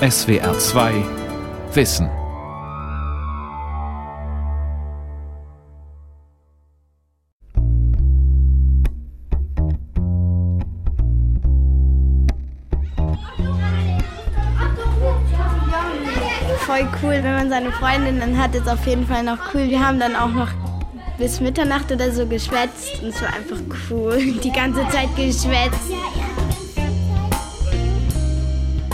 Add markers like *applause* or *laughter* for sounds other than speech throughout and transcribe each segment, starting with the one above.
SWR 2 Wissen. Voll cool, wenn man seine Freundinnen hat, ist auf jeden Fall noch cool. Wir haben dann auch noch bis Mitternacht oder so geschwätzt und es war einfach cool. *laughs* Die ganze Zeit geschwätzt.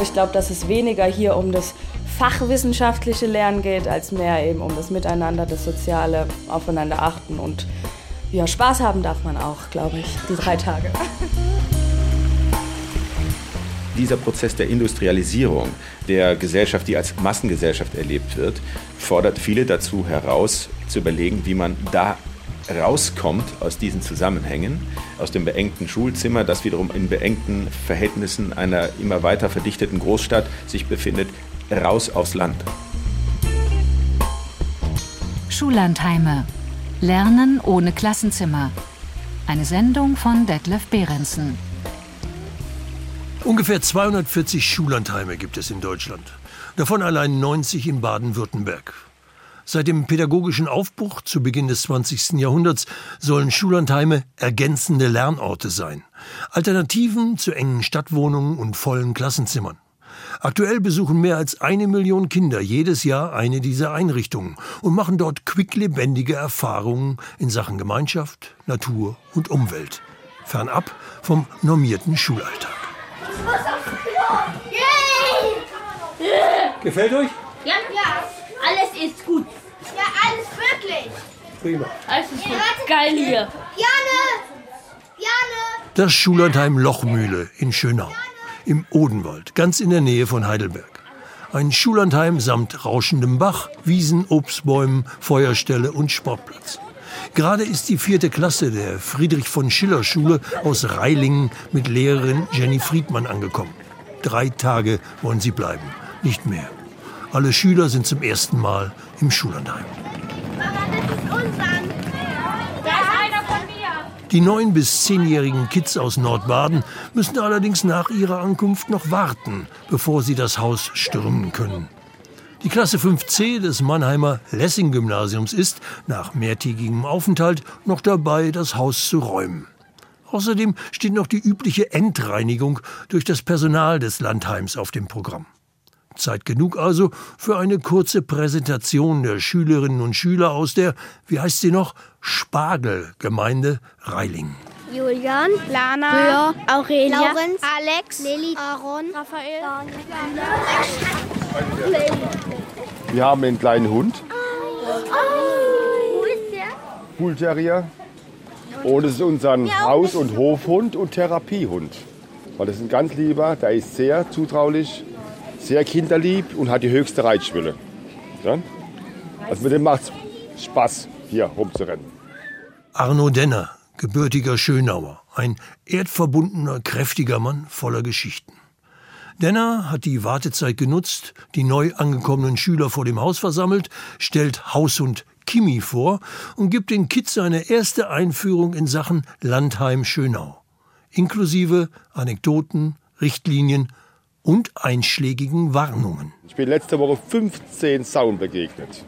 Ich glaube, dass es weniger hier um das fachwissenschaftliche Lernen geht, als mehr eben um das Miteinander, das Soziale, aufeinander achten und ja, Spaß haben darf man auch, glaube ich, die drei Tage. *laughs* Dieser Prozess der Industrialisierung der Gesellschaft, die als Massengesellschaft erlebt wird, fordert viele dazu heraus, zu überlegen, wie man da rauskommt aus diesen Zusammenhängen, aus dem beengten Schulzimmer, das wiederum in beengten Verhältnissen einer immer weiter verdichteten Großstadt sich befindet, raus aufs Land. Schullandheime. Lernen ohne Klassenzimmer. Eine Sendung von Detlef Behrensen. Ungefähr 240 Schullandheime gibt es in Deutschland. Davon allein 90 in Baden-Württemberg. Seit dem pädagogischen Aufbruch zu Beginn des 20. Jahrhunderts sollen Schullandheime ergänzende Lernorte sein. Alternativen zu engen Stadtwohnungen und vollen Klassenzimmern. Aktuell besuchen mehr als eine Million Kinder jedes Jahr eine dieser Einrichtungen und machen dort quicklebendige Erfahrungen in Sachen Gemeinschaft, Natur und Umwelt. Fernab vom normierten Schulalltag. Ich muss aufs Klo! Yay! Gefällt euch? Alles ist gut. Ja, alles wirklich. Prima. Alles ist gut. Geil hier. Jane! Jane! Das Schullandheim Lochmühle in Schönau. Im Odenwald, ganz in der Nähe von Heidelberg. Ein Schullandheim samt rauschendem Bach, Wiesen, Obstbäumen, Feuerstelle und Sportplatz. Gerade ist die vierte Klasse der Friedrich von Schiller Schule aus Reilingen mit Lehrerin Jenny Friedmann angekommen. Drei Tage wollen sie bleiben, nicht mehr. Alle Schüler sind zum ersten Mal im Schullandheim. Die neun- bis zehnjährigen Kids aus Nordbaden müssen allerdings nach ihrer Ankunft noch warten, bevor sie das Haus stürmen können. Die Klasse 5c des Mannheimer Lessing-Gymnasiums ist, nach mehrtägigem Aufenthalt, noch dabei, das Haus zu räumen. Außerdem steht noch die übliche Endreinigung durch das Personal des Landheims auf dem Programm. Zeit genug also für eine kurze Präsentation der Schülerinnen und Schüler aus der, wie heißt sie noch, Spargelgemeinde Reiling. Julian, Lana, Rühr, Aurelia, Laurenz, Alex, Lilly, Aaron, Raphael, Wir haben einen kleinen Hund. Oh, wo ist der? Bull Terrier. Und es ist unser Haus- und Hofhund und Therapiehund. Weil das ist ein ganz lieber, der ist sehr zutraulich, sehr kinderlieb und hat die höchste Reitschwelle. Ja? Also mit dem macht es Spaß, hier rumzurennen. Arno Denner, gebürtiger Schönauer, ein erdverbundener, kräftiger Mann voller Geschichten. Denner hat die Wartezeit genutzt, die neu angekommenen Schüler vor dem Haus versammelt, stellt Haushund Kimi vor und gibt den Kids seine erste Einführung in Sachen Landheim Schönau. Inklusive Anekdoten, Richtlinien und einschlägigen Warnungen. Ich bin letzte Woche 15 Sauen begegnet.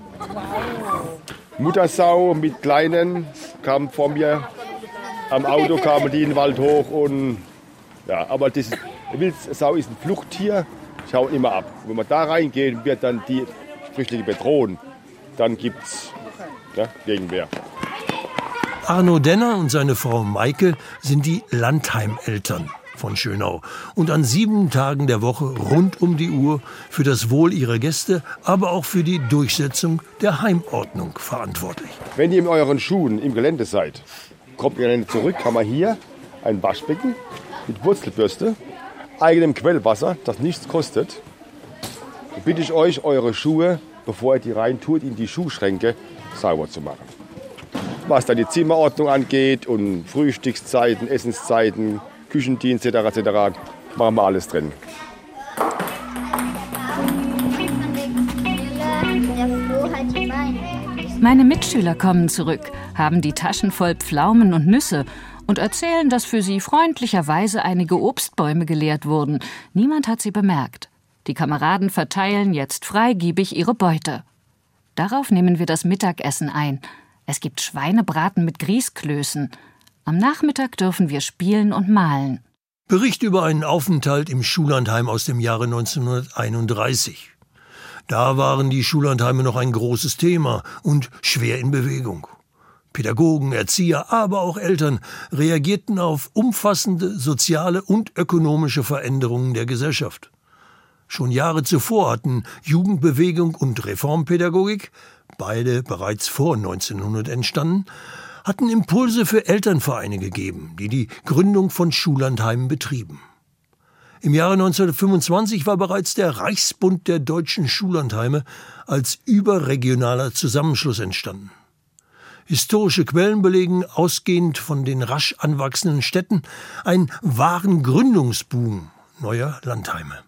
Muttersau mit Kleinen kam vor mir. Am Auto kamen die in den Wald hoch und ja, aber das Wildsau ist ein Fluchttier. Schau immer ab. Wenn man da reingeht, wird dann die Flüchtlinge bedrohen. Dann gibt's ja, Gegenwehr. Arno Denner und seine Frau Maike sind die Landheimeltern von Schönau und an sieben Tagen der Woche rund um die Uhr für das Wohl ihrer Gäste, aber auch für die Durchsetzung der Heimordnung verantwortlich. Wenn ihr in euren Schuhen im Gelände seid, kommt ihr Gelände zurück, kann man hier ein Waschbecken mit Wurzelbürste, eigenem Quellwasser, das nichts kostet. Dann bitte ich euch, eure Schuhe, bevor ihr die reintut, in die Schuhschränke sauber zu machen. Was dann die Zimmerordnung angeht und Frühstückszeiten, Essenszeiten, Küchendienst etc. etc. machen wir alles drin. Meine Mitschüler kommen zurück, haben die Taschen voll Pflaumen und Nüsse und erzählen, dass für sie freundlicherweise einige Obstbäume geleert wurden. Niemand hat sie bemerkt. Die Kameraden verteilen jetzt freigiebig ihre Beute. Darauf nehmen wir das Mittagessen ein. Es gibt Schweinebraten mit Grießklößen. Am Nachmittag dürfen wir spielen und malen. Bericht über einen Aufenthalt im Schullandheim aus dem Jahre 1931. Da waren die Schullandheime noch ein großes Thema und schwer in Bewegung. Pädagogen, Erzieher, aber auch Eltern reagierten auf umfassende soziale und ökonomische Veränderungen der Gesellschaft. Schon Jahre zuvor hatten Jugendbewegung und Reformpädagogik, beide bereits vor 1900 entstanden, hatten Impulse für Elternvereine gegeben, die die Gründung von Schullandheimen betrieben. Im Jahre 1925 war bereits der Reichsbund der deutschen Schullandheime als überregionaler Zusammenschluss entstanden. Historische Quellen belegen, ausgehend von den rasch anwachsenden Städten, einen wahren Gründungsboom neuer Landheime.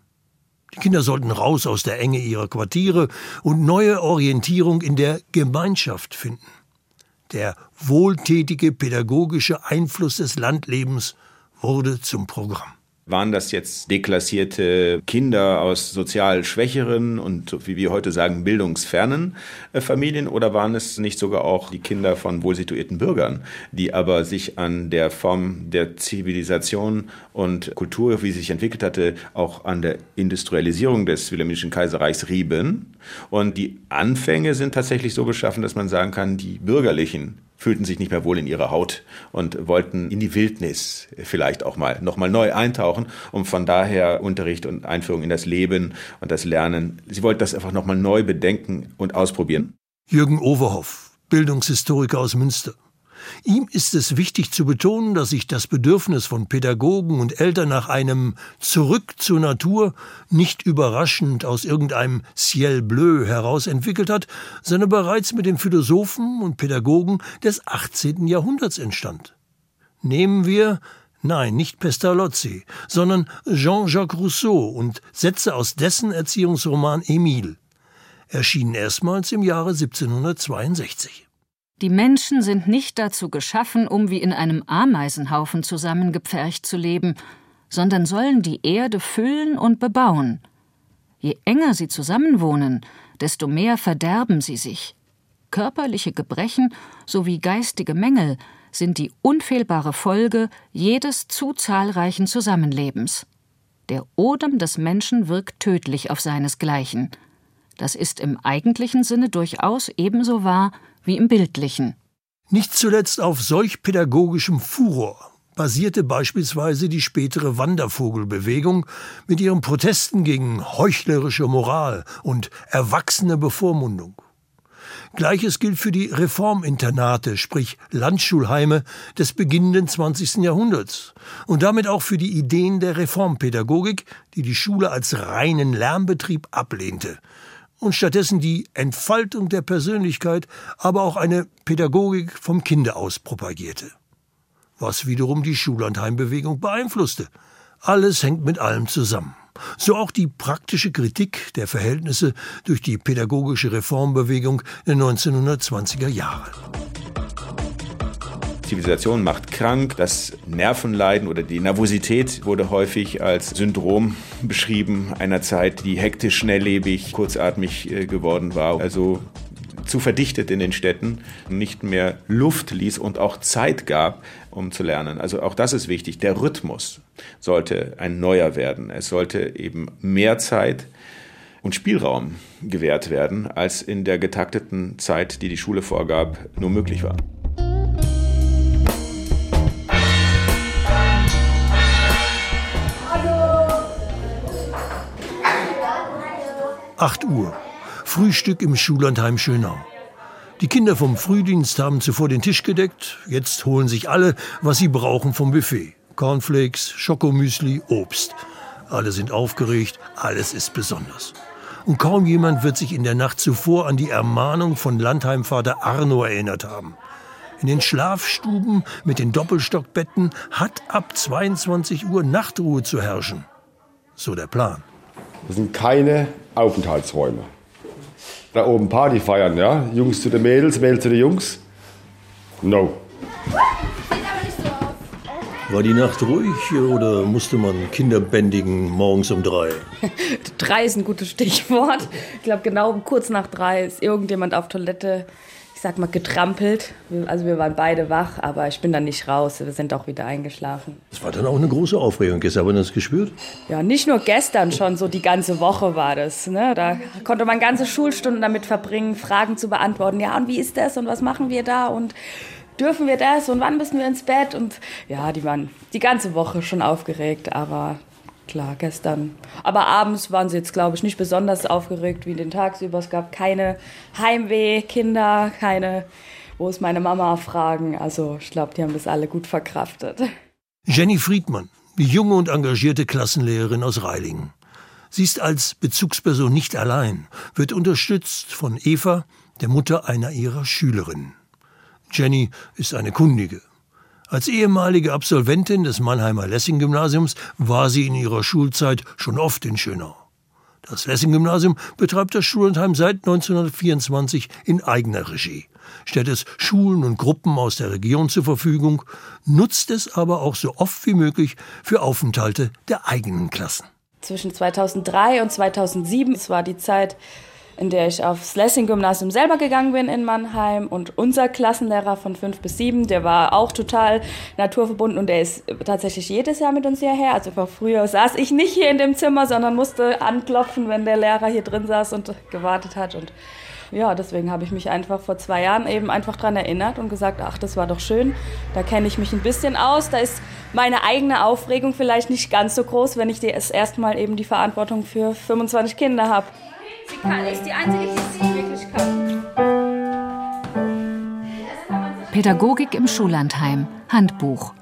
Die Kinder sollten raus aus der Enge ihrer Quartiere und neue Orientierung in der Gemeinschaft finden. Der wohltätige pädagogische Einfluss des Landlebens wurde zum Programm. Waren das jetzt deklassierte Kinder aus sozial schwächeren und, wie wir heute sagen, bildungsfernen äh, Familien oder waren es nicht sogar auch die Kinder von wohlsituierten Bürgern, die aber sich an der Form der Zivilisation und Kultur, wie sie sich entwickelt hatte, auch an der Industrialisierung des Wilhelminischen Kaiserreichs rieben? Und die Anfänge sind tatsächlich so beschaffen, dass man sagen kann, die bürgerlichen fühlten sich nicht mehr wohl in ihrer Haut und wollten in die Wildnis vielleicht auch mal nochmal neu eintauchen, um von daher Unterricht und Einführung in das Leben und das Lernen, sie wollten das einfach nochmal neu bedenken und ausprobieren. Jürgen Overhoff, Bildungshistoriker aus Münster. Ihm ist es wichtig zu betonen, dass sich das Bedürfnis von Pädagogen und Eltern nach einem Zurück zur Natur nicht überraschend aus irgendeinem Ciel bleu heraus entwickelt hat, sondern bereits mit den Philosophen und Pädagogen des 18. Jahrhunderts entstand. Nehmen wir Nein, nicht Pestalozzi, sondern Jean-Jacques Rousseau und Sätze aus dessen Erziehungsroman Emile. Erschienen erstmals im Jahre 1762. Die Menschen sind nicht dazu geschaffen, um wie in einem Ameisenhaufen zusammengepfercht zu leben, sondern sollen die Erde füllen und bebauen. Je enger sie zusammenwohnen, desto mehr verderben sie sich. Körperliche Gebrechen sowie geistige Mängel sind die unfehlbare Folge jedes zu zahlreichen Zusammenlebens. Der Odem des Menschen wirkt tödlich auf seinesgleichen. Das ist im eigentlichen Sinne durchaus ebenso wahr wie im bildlichen. Nicht zuletzt auf solch pädagogischem Furor basierte beispielsweise die spätere Wandervogelbewegung mit ihren Protesten gegen heuchlerische Moral und erwachsene Bevormundung. Gleiches gilt für die Reforminternate, sprich Landschulheime des beginnenden 20. Jahrhunderts und damit auch für die Ideen der Reformpädagogik, die die Schule als reinen Lernbetrieb ablehnte und stattdessen die Entfaltung der Persönlichkeit, aber auch eine Pädagogik vom Kinde aus propagierte. Was wiederum die Schullandheimbewegung beeinflusste. Alles hängt mit allem zusammen. So auch die praktische Kritik der Verhältnisse durch die pädagogische Reformbewegung der 1920er Jahre. Zivilisation macht krank. Das Nervenleiden oder die Nervosität wurde häufig als Syndrom beschrieben einer Zeit, die hektisch, schnelllebig, kurzatmig äh, geworden war. Also zu verdichtet in den Städten, nicht mehr Luft ließ und auch Zeit gab, um zu lernen. Also auch das ist wichtig. Der Rhythmus sollte ein neuer werden. Es sollte eben mehr Zeit und Spielraum gewährt werden, als in der getakteten Zeit, die die Schule vorgab, nur möglich war. 8 Uhr. Frühstück im Schullandheim Schönau. Die Kinder vom Frühdienst haben zuvor den Tisch gedeckt. Jetzt holen sich alle, was sie brauchen vom Buffet. Cornflakes, Schokomüsli, Obst. Alle sind aufgeregt, alles ist besonders. Und kaum jemand wird sich in der Nacht zuvor an die Ermahnung von Landheimvater Arno erinnert haben. In den Schlafstuben mit den Doppelstockbetten hat ab 22 Uhr Nachtruhe zu herrschen. So der Plan. Das sind keine Aufenthaltsräume. Da oben Party feiern, ja? Jungs zu den Mädels, Mädels zu den Jungs. No. War die Nacht ruhig oder musste man Kinder bändigen morgens um drei? *laughs* drei ist ein gutes Stichwort. Ich glaube, genau kurz nach drei ist irgendjemand auf Toilette, ich sag mal, getrampelt. Also wir waren beide wach, aber ich bin dann nicht raus. Wir sind auch wieder eingeschlafen. Das war dann auch eine große Aufregung. Gestern hat man das gespürt? Ja, nicht nur gestern schon, so die ganze Woche war das. Ne? Da konnte man ganze Schulstunden damit verbringen, Fragen zu beantworten. Ja, und wie ist das und was machen wir da und dürfen wir das und wann müssen wir ins Bett? Und ja, die waren die ganze Woche schon aufgeregt, aber klar, gestern. Aber abends waren sie jetzt, glaube ich, nicht besonders aufgeregt wie den tagsüber. Es gab keine Heimweh-Kinder, keine, wo ist meine Mama fragen. Also ich glaube, die haben das alle gut verkraftet. Jenny Friedmann, die junge und engagierte Klassenlehrerin aus Reilingen. Sie ist als Bezugsperson nicht allein, wird unterstützt von Eva, der Mutter einer ihrer Schülerinnen. Jenny ist eine Kundige. Als ehemalige Absolventin des Mannheimer Lessing-Gymnasiums war sie in ihrer Schulzeit schon oft in Schönau. Das Lessing-Gymnasium betreibt das Schullandheim seit 1924 in eigener Regie, stellt es Schulen und Gruppen aus der Region zur Verfügung, nutzt es aber auch so oft wie möglich für Aufenthalte der eigenen Klassen. Zwischen 2003 und 2007, das war die Zeit, in der ich aufs Lessing-Gymnasium selber gegangen bin in Mannheim. Und unser Klassenlehrer von fünf bis sieben, der war auch total naturverbunden und der ist tatsächlich jedes Jahr mit uns hierher. Also früher saß ich nicht hier in dem Zimmer, sondern musste anklopfen, wenn der Lehrer hier drin saß und gewartet hat. Und ja, deswegen habe ich mich einfach vor zwei Jahren eben einfach daran erinnert und gesagt, ach, das war doch schön, da kenne ich mich ein bisschen aus, da ist meine eigene Aufregung vielleicht nicht ganz so groß, wenn ich das erste Mal eben die Verantwortung für 25 Kinder habe. Sie kann, ist die einzige, die es wirklich kann. Pädagogik im Schullandheim. Handbuch.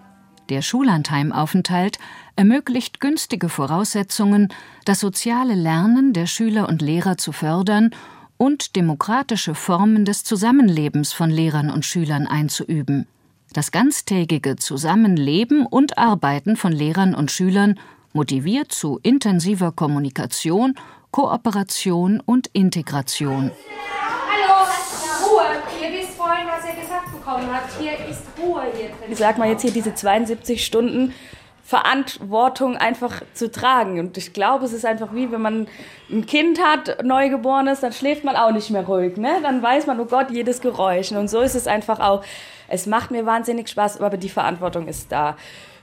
Der Schullandheimaufenthalt ermöglicht günstige Voraussetzungen, das soziale Lernen der Schüler und Lehrer zu fördern und demokratische Formen des Zusammenlebens von Lehrern und Schülern einzuüben. Das ganztägige Zusammenleben und Arbeiten von Lehrern und Schülern motiviert zu intensiver Kommunikation Kooperation und Integration. Hallo, Ruhe. Ihr wisst vorhin, was ihr gesagt bekommen habt. Hier ist Ruhe hier drin. Ich sag mal jetzt hier diese 72 Stunden Verantwortung einfach zu tragen. Und ich glaube, es ist einfach wie, wenn man ein Kind hat, Neugeborenes, dann schläft man auch nicht mehr ruhig. Ne? Dann weiß man, oh Gott, jedes Geräusch. Und so ist es einfach auch. Es macht mir wahnsinnig Spaß, aber die Verantwortung ist da.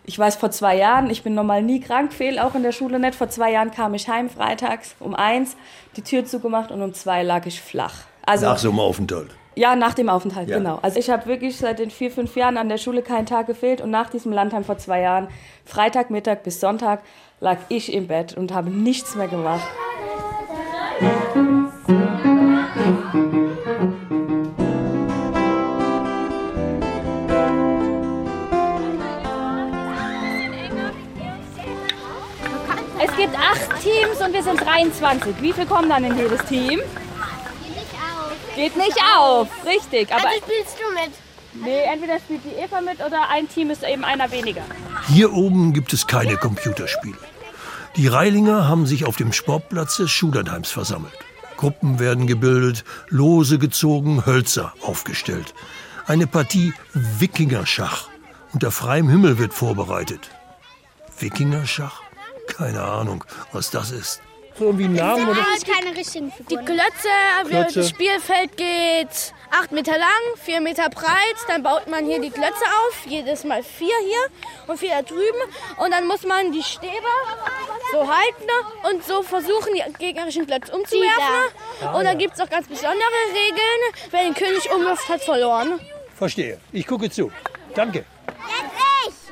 Ich weiß, vor zwei Jahren, ich bin normal nie krank, fehl auch in der Schule nicht. Vor zwei Jahren kam ich heim freitags um eins, die Tür zugemacht und um zwei lag ich flach. Also, nach so einem Aufenthalt? Ja, nach dem Aufenthalt, ja. genau. Also ich habe wirklich seit den vier, fünf Jahren an der Schule keinen Tag gefehlt und nach diesem Landheim vor zwei Jahren, Freitagmittag bis Sonntag, lag ich im Bett und habe nichts mehr gemacht. Teams und wir sind 23. Wie viel kommen dann in jedes Team? Geht nicht auf. Geht nicht auf, richtig. Aber also spielst du mit? Nee, entweder spielt die Eva mit oder ein Team ist eben einer weniger. Hier oben gibt es keine Computerspiele. Die Reilinger haben sich auf dem Sportplatz des Schulernheims versammelt. Gruppen werden gebildet, Lose gezogen, Hölzer aufgestellt. Eine Partie Wikingerschach unter freiem Himmel wird vorbereitet. Wikingerschach? Keine Ahnung, was das ist. So irgendwie einen Namen oder? keine richtigen Figuren. Die Klötze, Klötze. das Spielfeld geht acht Meter lang, vier Meter breit. Dann baut man hier die Klötze auf, jedes Mal vier hier und vier da drüben. Und dann muss man die Stäbe so halten und so versuchen, die gegnerischen Klötze umzuwerfen. Und dann gibt es auch ganz besondere Regeln. Wer den König umwirft, hat verloren. Verstehe. Ich gucke zu. Danke.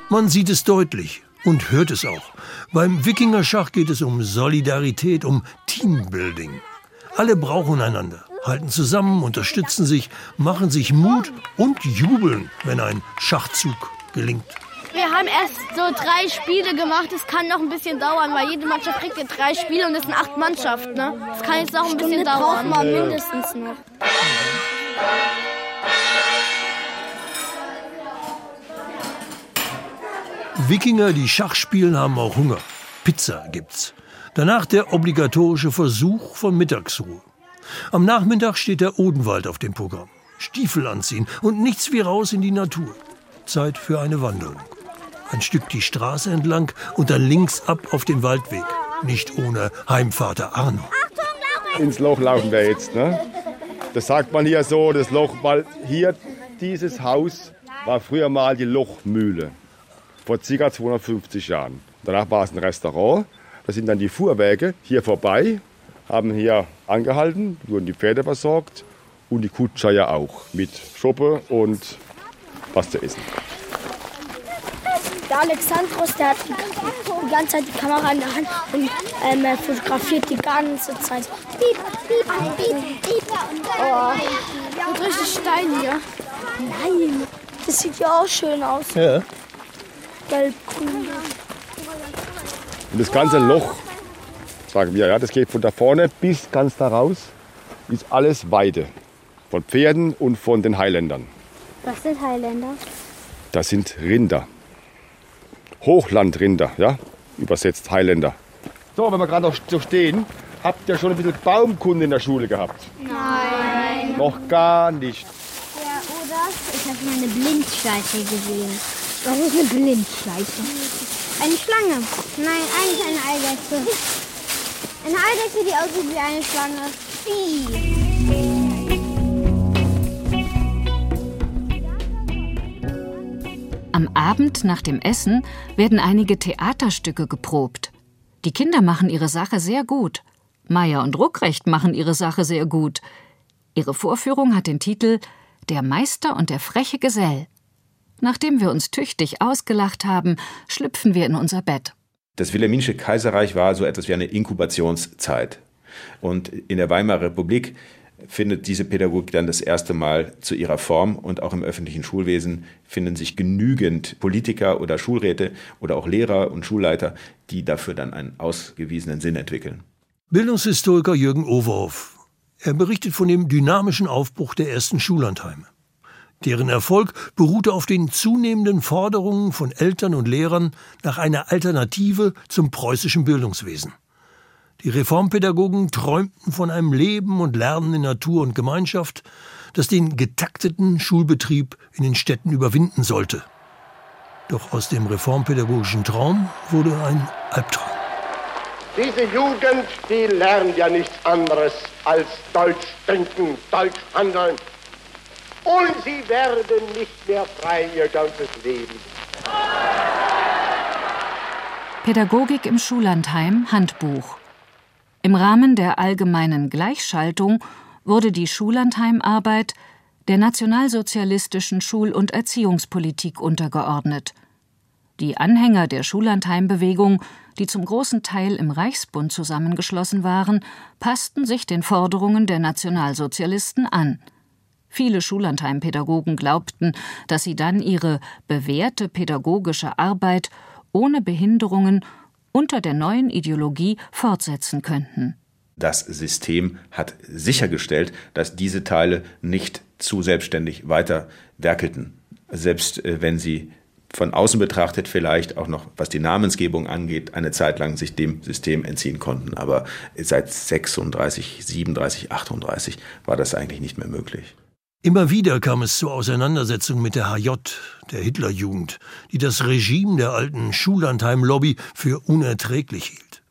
Man sieht es deutlich und hört es auch. Beim Wikingerschach geht es um Solidarität, um Teambuilding. Alle brauchen einander, halten zusammen, unterstützen sich, machen sich Mut und jubeln, wenn ein Schachzug gelingt. Wir haben erst so drei Spiele gemacht. Es kann noch ein bisschen dauern, weil jede Mannschaft kriegt ja drei Spiele und es sind acht Mannschaften. Ne? Das kann jetzt noch ein bisschen Stunde dauern. braucht man mindestens noch. Wikinger, die Schach spielen, haben auch Hunger. Pizza gibt's. Danach der obligatorische Versuch von Mittagsruhe. Am Nachmittag steht der Odenwald auf dem Programm. Stiefel anziehen und nichts wie raus in die Natur. Zeit für eine Wanderung. ein Stück die Straße entlang und dann links ab auf den Waldweg. Nicht ohne Heimvater Arno. Ins Loch laufen wir jetzt. Ne? Das sagt man hier so, das Loch, weil hier dieses Haus war früher mal die Lochmühle. Vor ca. 250 Jahren. Danach war es ein Restaurant. Da sind dann die Fuhrwerke hier vorbei, haben hier angehalten, wurden die Pferde versorgt und die Kutscher ja auch mit Schoppe und was zu essen. Der Alexandros, der hat die, die ganze Zeit die Kamera in der Hand und ähm, er fotografiert die ganze Zeit. Piep, piep, piep, piep. Oh, und richtig Stein hier. Nein, das sieht ja auch schön aus. Ja. Gelb, grün. Und das ganze Loch, sagen wir, ja, das geht von da vorne bis ganz da raus, ist alles Weide. Von Pferden und von den Highlandern. Was sind Highlander? Das sind Rinder. Hochlandrinder, ja, übersetzt Highlander. So, wenn wir gerade noch so stehen, habt ihr schon ein bisschen Baumkunde in der Schule gehabt? Nein. Noch gar nicht. Ja, oder? Ich habe mal eine Blindschleiche gesehen. Was ist eine Blindschleiche? Eine Schlange. Nein, eigentlich eine Eidechse. Eine Eidechse, die aussieht wie eine Schlange. Vieh. Am Abend nach dem Essen werden einige Theaterstücke geprobt. Die Kinder machen ihre Sache sehr gut. Meier und Ruckrecht machen ihre Sache sehr gut. Ihre Vorführung hat den Titel Der Meister und der freche Gesell. Nachdem wir uns tüchtig ausgelacht haben, schlüpfen wir in unser Bett. Das Wilhelminische Kaiserreich war so etwas wie eine Inkubationszeit. Und in der Weimarer Republik findet diese Pädagogik dann das erste Mal zu ihrer Form und auch im öffentlichen Schulwesen finden sich genügend Politiker oder Schulräte oder auch Lehrer und Schulleiter, die dafür dann einen ausgewiesenen Sinn entwickeln. Bildungshistoriker Jürgen Overhoff. Er berichtet von dem dynamischen Aufbruch der ersten Schullandheime. Deren Erfolg beruhte auf den zunehmenden Forderungen von Eltern und Lehrern nach einer Alternative zum preußischen Bildungswesen. Die Reformpädagogen träumten von einem Leben und Lernen in Natur und Gemeinschaft, das den getakteten Schulbetrieb in den Städten überwinden sollte. Doch aus dem reformpädagogischen Traum wurde ein Albtraum. Diese Jugend, die lernt ja nichts anderes als Deutsch trinken, Deutsch handeln. Und sie werden nicht mehr frei ihr ganzes Leben. Pädagogik im Schullandheim Handbuch im Rahmen der allgemeinen Gleichschaltung wurde die Schullandheimarbeit der nationalsozialistischen Schul- und Erziehungspolitik untergeordnet. Die Anhänger der Schullandheimbewegung, die zum großen Teil im Reichsbund zusammengeschlossen waren, passten sich den Forderungen der Nationalsozialisten an. Viele Schullandheimpädagogen glaubten, dass sie dann ihre bewährte pädagogische Arbeit ohne Behinderungen unter der neuen Ideologie fortsetzen könnten. Das System hat sichergestellt, dass diese Teile nicht zu selbstständig weiter werkelten. Selbst äh, wenn sie von außen betrachtet vielleicht auch noch, was die Namensgebung angeht, eine Zeit lang sich dem System entziehen konnten. Aber seit 36, 37, 38 war das eigentlich nicht mehr möglich. Immer wieder kam es zur Auseinandersetzung mit der HJ, der Hitlerjugend, die das Regime der alten Schullandheim-Lobby für unerträglich hielt.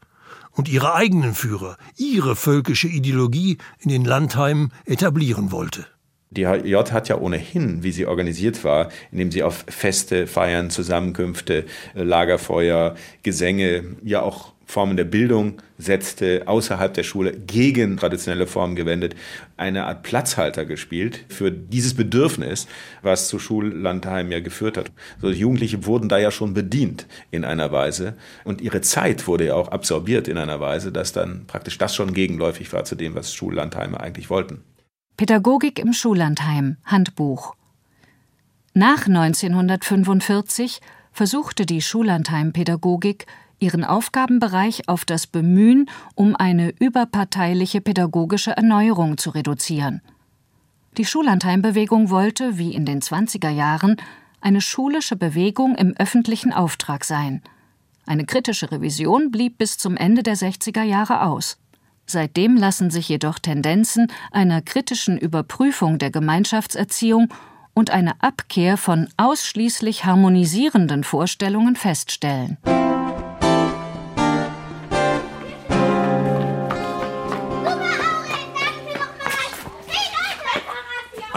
Und ihre eigenen Führer, ihre völkische Ideologie in den Landheimen etablieren wollte. Die HJ hat ja ohnehin, wie sie organisiert war, indem sie auf Feste, Feiern, Zusammenkünfte, Lagerfeuer, Gesänge, ja auch Formen der Bildung setzte, außerhalb der Schule gegen traditionelle Formen gewendet, eine Art Platzhalter gespielt für dieses Bedürfnis, was zu Schullandheim ja geführt hat. So, Jugendliche wurden da ja schon bedient in einer Weise und ihre Zeit wurde ja auch absorbiert in einer Weise, dass dann praktisch das schon gegenläufig war zu dem, was Schullandheime eigentlich wollten. Pädagogik im Schullandheim Handbuch Nach 1945 versuchte die Schullandheim-Pädagogik ihren Aufgabenbereich auf das Bemühen um eine überparteiliche pädagogische Erneuerung zu reduzieren. Die Schullandheimbewegung wollte, wie in den 20er Jahren, eine schulische Bewegung im öffentlichen Auftrag sein. Eine kritische Revision blieb bis zum Ende der 60er Jahre aus. Seitdem lassen sich jedoch Tendenzen einer kritischen Überprüfung der Gemeinschaftserziehung und eine Abkehr von ausschließlich harmonisierenden Vorstellungen feststellen.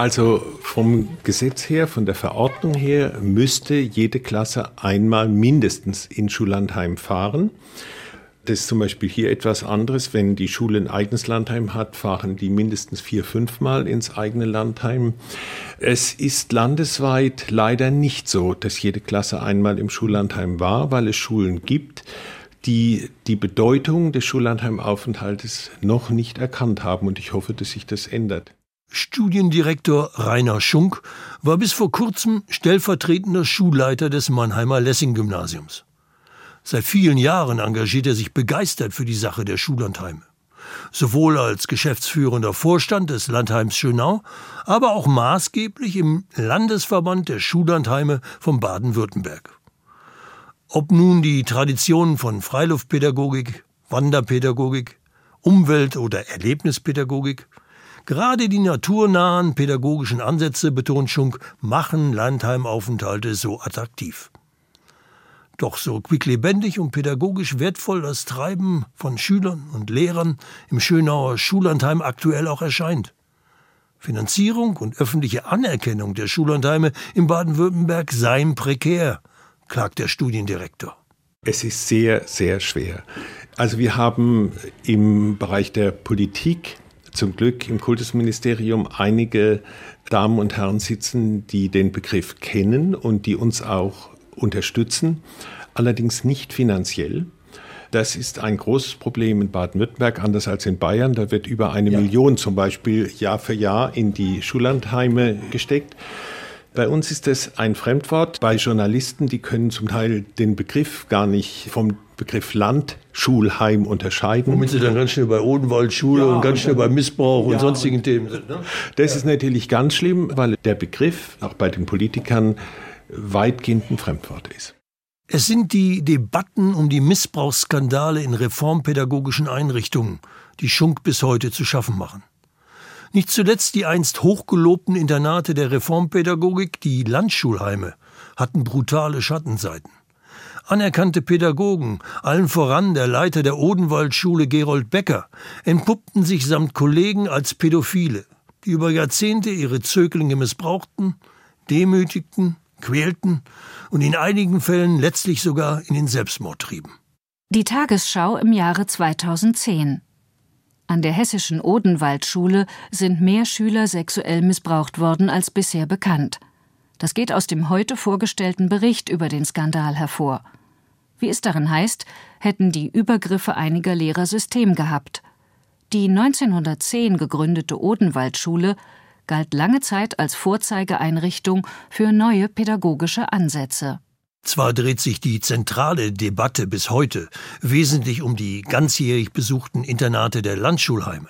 Also vom Gesetz her, von der Verordnung her, müsste jede Klasse einmal mindestens in Schullandheim fahren. Das ist zum Beispiel hier etwas anderes. Wenn die Schule ein eigenes Landheim hat, fahren die mindestens vier, fünfmal ins eigene Landheim. Es ist landesweit leider nicht so, dass jede Klasse einmal im Schullandheim war, weil es Schulen gibt, die die Bedeutung des Schullandheimaufenthaltes noch nicht erkannt haben. Und ich hoffe, dass sich das ändert. Studiendirektor Rainer Schunk war bis vor kurzem stellvertretender Schulleiter des Mannheimer Lessing-Gymnasiums. Seit vielen Jahren engagiert er sich begeistert für die Sache der Schullandheime. Sowohl als geschäftsführender Vorstand des Landheims Schönau, aber auch maßgeblich im Landesverband der Schullandheime von Baden-Württemberg. Ob nun die Traditionen von Freiluftpädagogik, Wanderpädagogik, Umwelt- oder Erlebnispädagogik, Gerade die naturnahen pädagogischen Ansätze, betont Schunk, machen Landheimaufenthalte so attraktiv. Doch so quicklebendig und pädagogisch wertvoll das Treiben von Schülern und Lehrern im Schönauer Schullandheim aktuell auch erscheint. Finanzierung und öffentliche Anerkennung der Schullandheime in Baden-Württemberg seien prekär, klagt der Studiendirektor. Es ist sehr, sehr schwer. Also wir haben im Bereich der Politik zum Glück im Kultusministerium einige Damen und Herren sitzen, die den Begriff kennen und die uns auch unterstützen, allerdings nicht finanziell. Das ist ein großes Problem in Baden-Württemberg, anders als in Bayern. Da wird über eine ja. Million zum Beispiel Jahr für Jahr in die Schullandheime gesteckt. Bei uns ist es ein Fremdwort. Bei Journalisten, die können zum Teil den Begriff gar nicht vom Begriff Landschulheim unterscheiden. Womit sie dann ganz schnell bei Odenwaldschule ja, und ganz schnell bei Missbrauch ja, und sonstigen Themen sind. Ne? Das ist natürlich ganz schlimm, weil der Begriff auch bei den Politikern weitgehend ein Fremdwort ist. Es sind die Debatten um die Missbrauchsskandale in reformpädagogischen Einrichtungen, die Schunk bis heute zu schaffen machen. Nicht zuletzt die einst hochgelobten Internate der Reformpädagogik, die Landschulheime, hatten brutale Schattenseiten. Anerkannte Pädagogen, allen voran der Leiter der Odenwaldschule Gerold Becker, entpuppten sich samt Kollegen als Pädophile, die über Jahrzehnte ihre Zöglinge missbrauchten, demütigten, quälten und in einigen Fällen letztlich sogar in den Selbstmord trieben. Die Tagesschau im Jahre 2010. An der hessischen Odenwaldschule sind mehr Schüler sexuell missbraucht worden als bisher bekannt. Das geht aus dem heute vorgestellten Bericht über den Skandal hervor. Wie es darin heißt, hätten die Übergriffe einiger Lehrer System gehabt. Die 1910 gegründete Odenwaldschule galt lange Zeit als Vorzeigeeinrichtung für neue pädagogische Ansätze. Zwar dreht sich die zentrale Debatte bis heute wesentlich um die ganzjährig besuchten Internate der Landschulheime.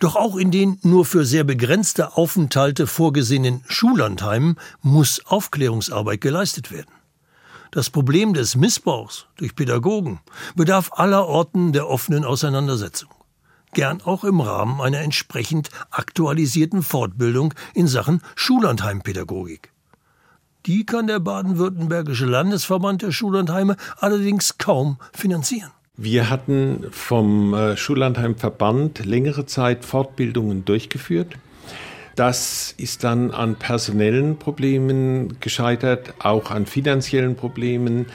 Doch auch in den nur für sehr begrenzte Aufenthalte vorgesehenen Schullandheimen muss Aufklärungsarbeit geleistet werden. Das Problem des Missbrauchs durch Pädagogen bedarf aller Orten der offenen Auseinandersetzung. Gern auch im Rahmen einer entsprechend aktualisierten Fortbildung in Sachen Schullandheimpädagogik. Die kann der baden-württembergische Landesverband der Schullandheime allerdings kaum finanzieren. Wir hatten vom äh, Schullandheimverband längere Zeit Fortbildungen durchgeführt. Das ist dann an personellen Problemen gescheitert, auch an finanziellen Problemen.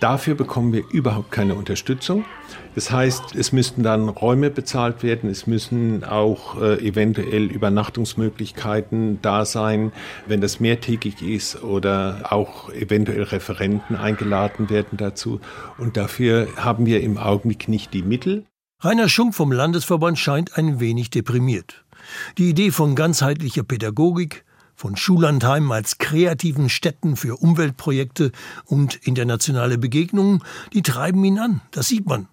Dafür bekommen wir überhaupt keine Unterstützung. Das heißt, es müssten dann Räume bezahlt werden, es müssen auch äh, eventuell Übernachtungsmöglichkeiten da sein, wenn das mehrtägig ist oder auch eventuell Referenten eingeladen werden dazu. Und dafür haben wir im Augenblick nicht die Mittel. Rainer Schunk vom Landesverband scheint ein wenig deprimiert. Die Idee von ganzheitlicher Pädagogik, von Schullandheimen als kreativen Städten für Umweltprojekte und internationale Begegnungen, die treiben ihn an, das sieht man.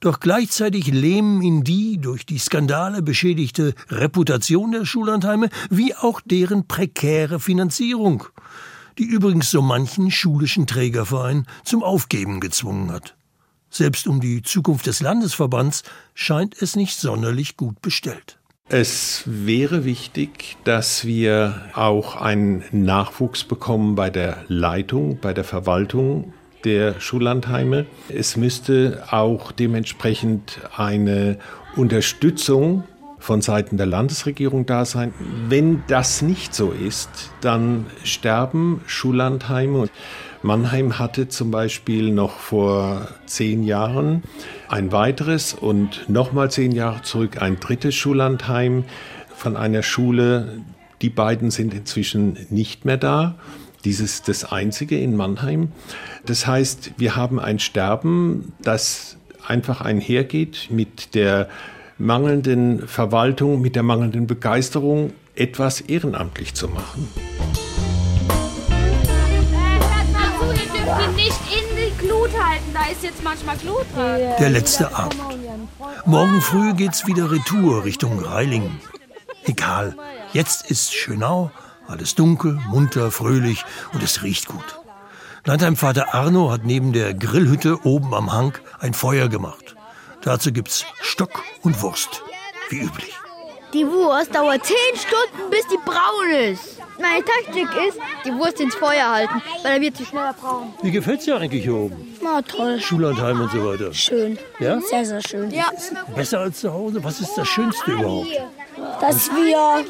Doch gleichzeitig lähmen ihn die durch die Skandale beschädigte Reputation der Schullandheime wie auch deren prekäre Finanzierung, die übrigens so manchen schulischen Trägerverein zum Aufgeben gezwungen hat. Selbst um die Zukunft des Landesverbands scheint es nicht sonderlich gut bestellt. Es wäre wichtig, dass wir auch einen Nachwuchs bekommen bei der Leitung, bei der Verwaltung der Schullandheime. Es müsste auch dementsprechend eine Unterstützung von Seiten der Landesregierung da sein. Wenn das nicht so ist, dann sterben Schullandheime. Mannheim hatte zum Beispiel noch vor zehn Jahren ein weiteres und nochmal zehn Jahre zurück ein drittes Schullandheim von einer Schule. Die beiden sind inzwischen nicht mehr da. Dieses ist das einzige in Mannheim. Das heißt, wir haben ein Sterben, das einfach einhergeht mit der mangelnden Verwaltung, mit der mangelnden Begeisterung, etwas ehrenamtlich zu machen. Die Glut halten, da ist jetzt manchmal Glut dran. Der letzte Abend. Morgen früh geht's wieder Retour Richtung Reilingen. Egal, jetzt ist Schönau, alles dunkel, munter, fröhlich und es riecht gut. Landheimvater Arno hat neben der Grillhütte oben am Hang ein Feuer gemacht. Dazu gibt's Stock und Wurst, wie üblich. Die Wurst dauert zehn Stunden, bis die braun ist. Meine Taktik ist, die Wurst ins Feuer halten, weil dann wird sie schneller braun. Wie gefällt's dir eigentlich hier oben? Na toll. Schullandheim und so weiter. Schön. Ja? Sehr, sehr schön. Ja. Besser als zu Hause? Was ist das Schönste überhaupt? Dass wir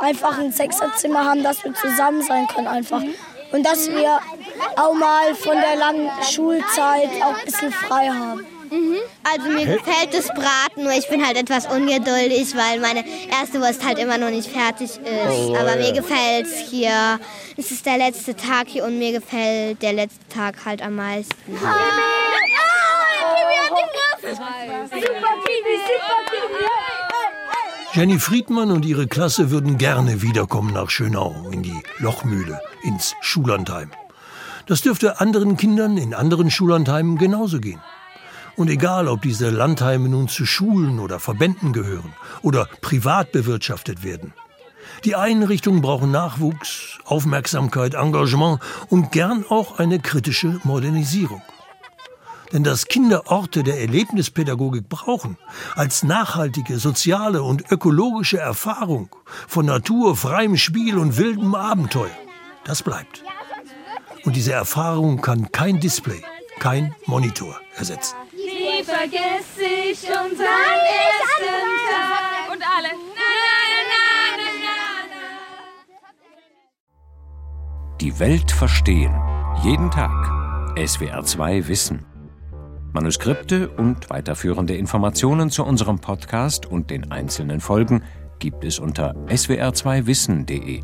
einfach ein Sechserzimmer haben, dass wir zusammen sein können einfach. Und dass wir auch mal von der langen Schulzeit auch ein bisschen frei haben. Also mir gefällt das Braten, nur ich bin halt etwas ungeduldig, weil meine erste Wurst halt immer noch nicht fertig ist. Oh, Aber mir gefällt es hier. Es ist der letzte Tag hier und mir gefällt der letzte Tag halt am meisten. Jenny Friedmann und ihre Klasse würden gerne wiederkommen nach Schönau, in die Lochmühle, ins Schullandheim. Das dürfte anderen Kindern in anderen Schullandheimen genauso gehen. Und egal, ob diese Landheime nun zu Schulen oder Verbänden gehören oder privat bewirtschaftet werden. Die Einrichtungen brauchen Nachwuchs, Aufmerksamkeit, Engagement und gern auch eine kritische Modernisierung. Denn dass Kinder Orte der Erlebnispädagogik brauchen, als nachhaltige soziale und ökologische Erfahrung von Natur, freiem Spiel und wildem Abenteuer, das bleibt. Und diese Erfahrung kann kein Display, kein Monitor ersetzen. Nie vergess ich unseren ersten Tag. Und alle. Na, na, na, na, na, na. Die Welt verstehen. Jeden Tag. SWR 2 Wissen. Manuskripte und weiterführende Informationen zu unserem Podcast und den einzelnen Folgen gibt es unter swr2wissen.de.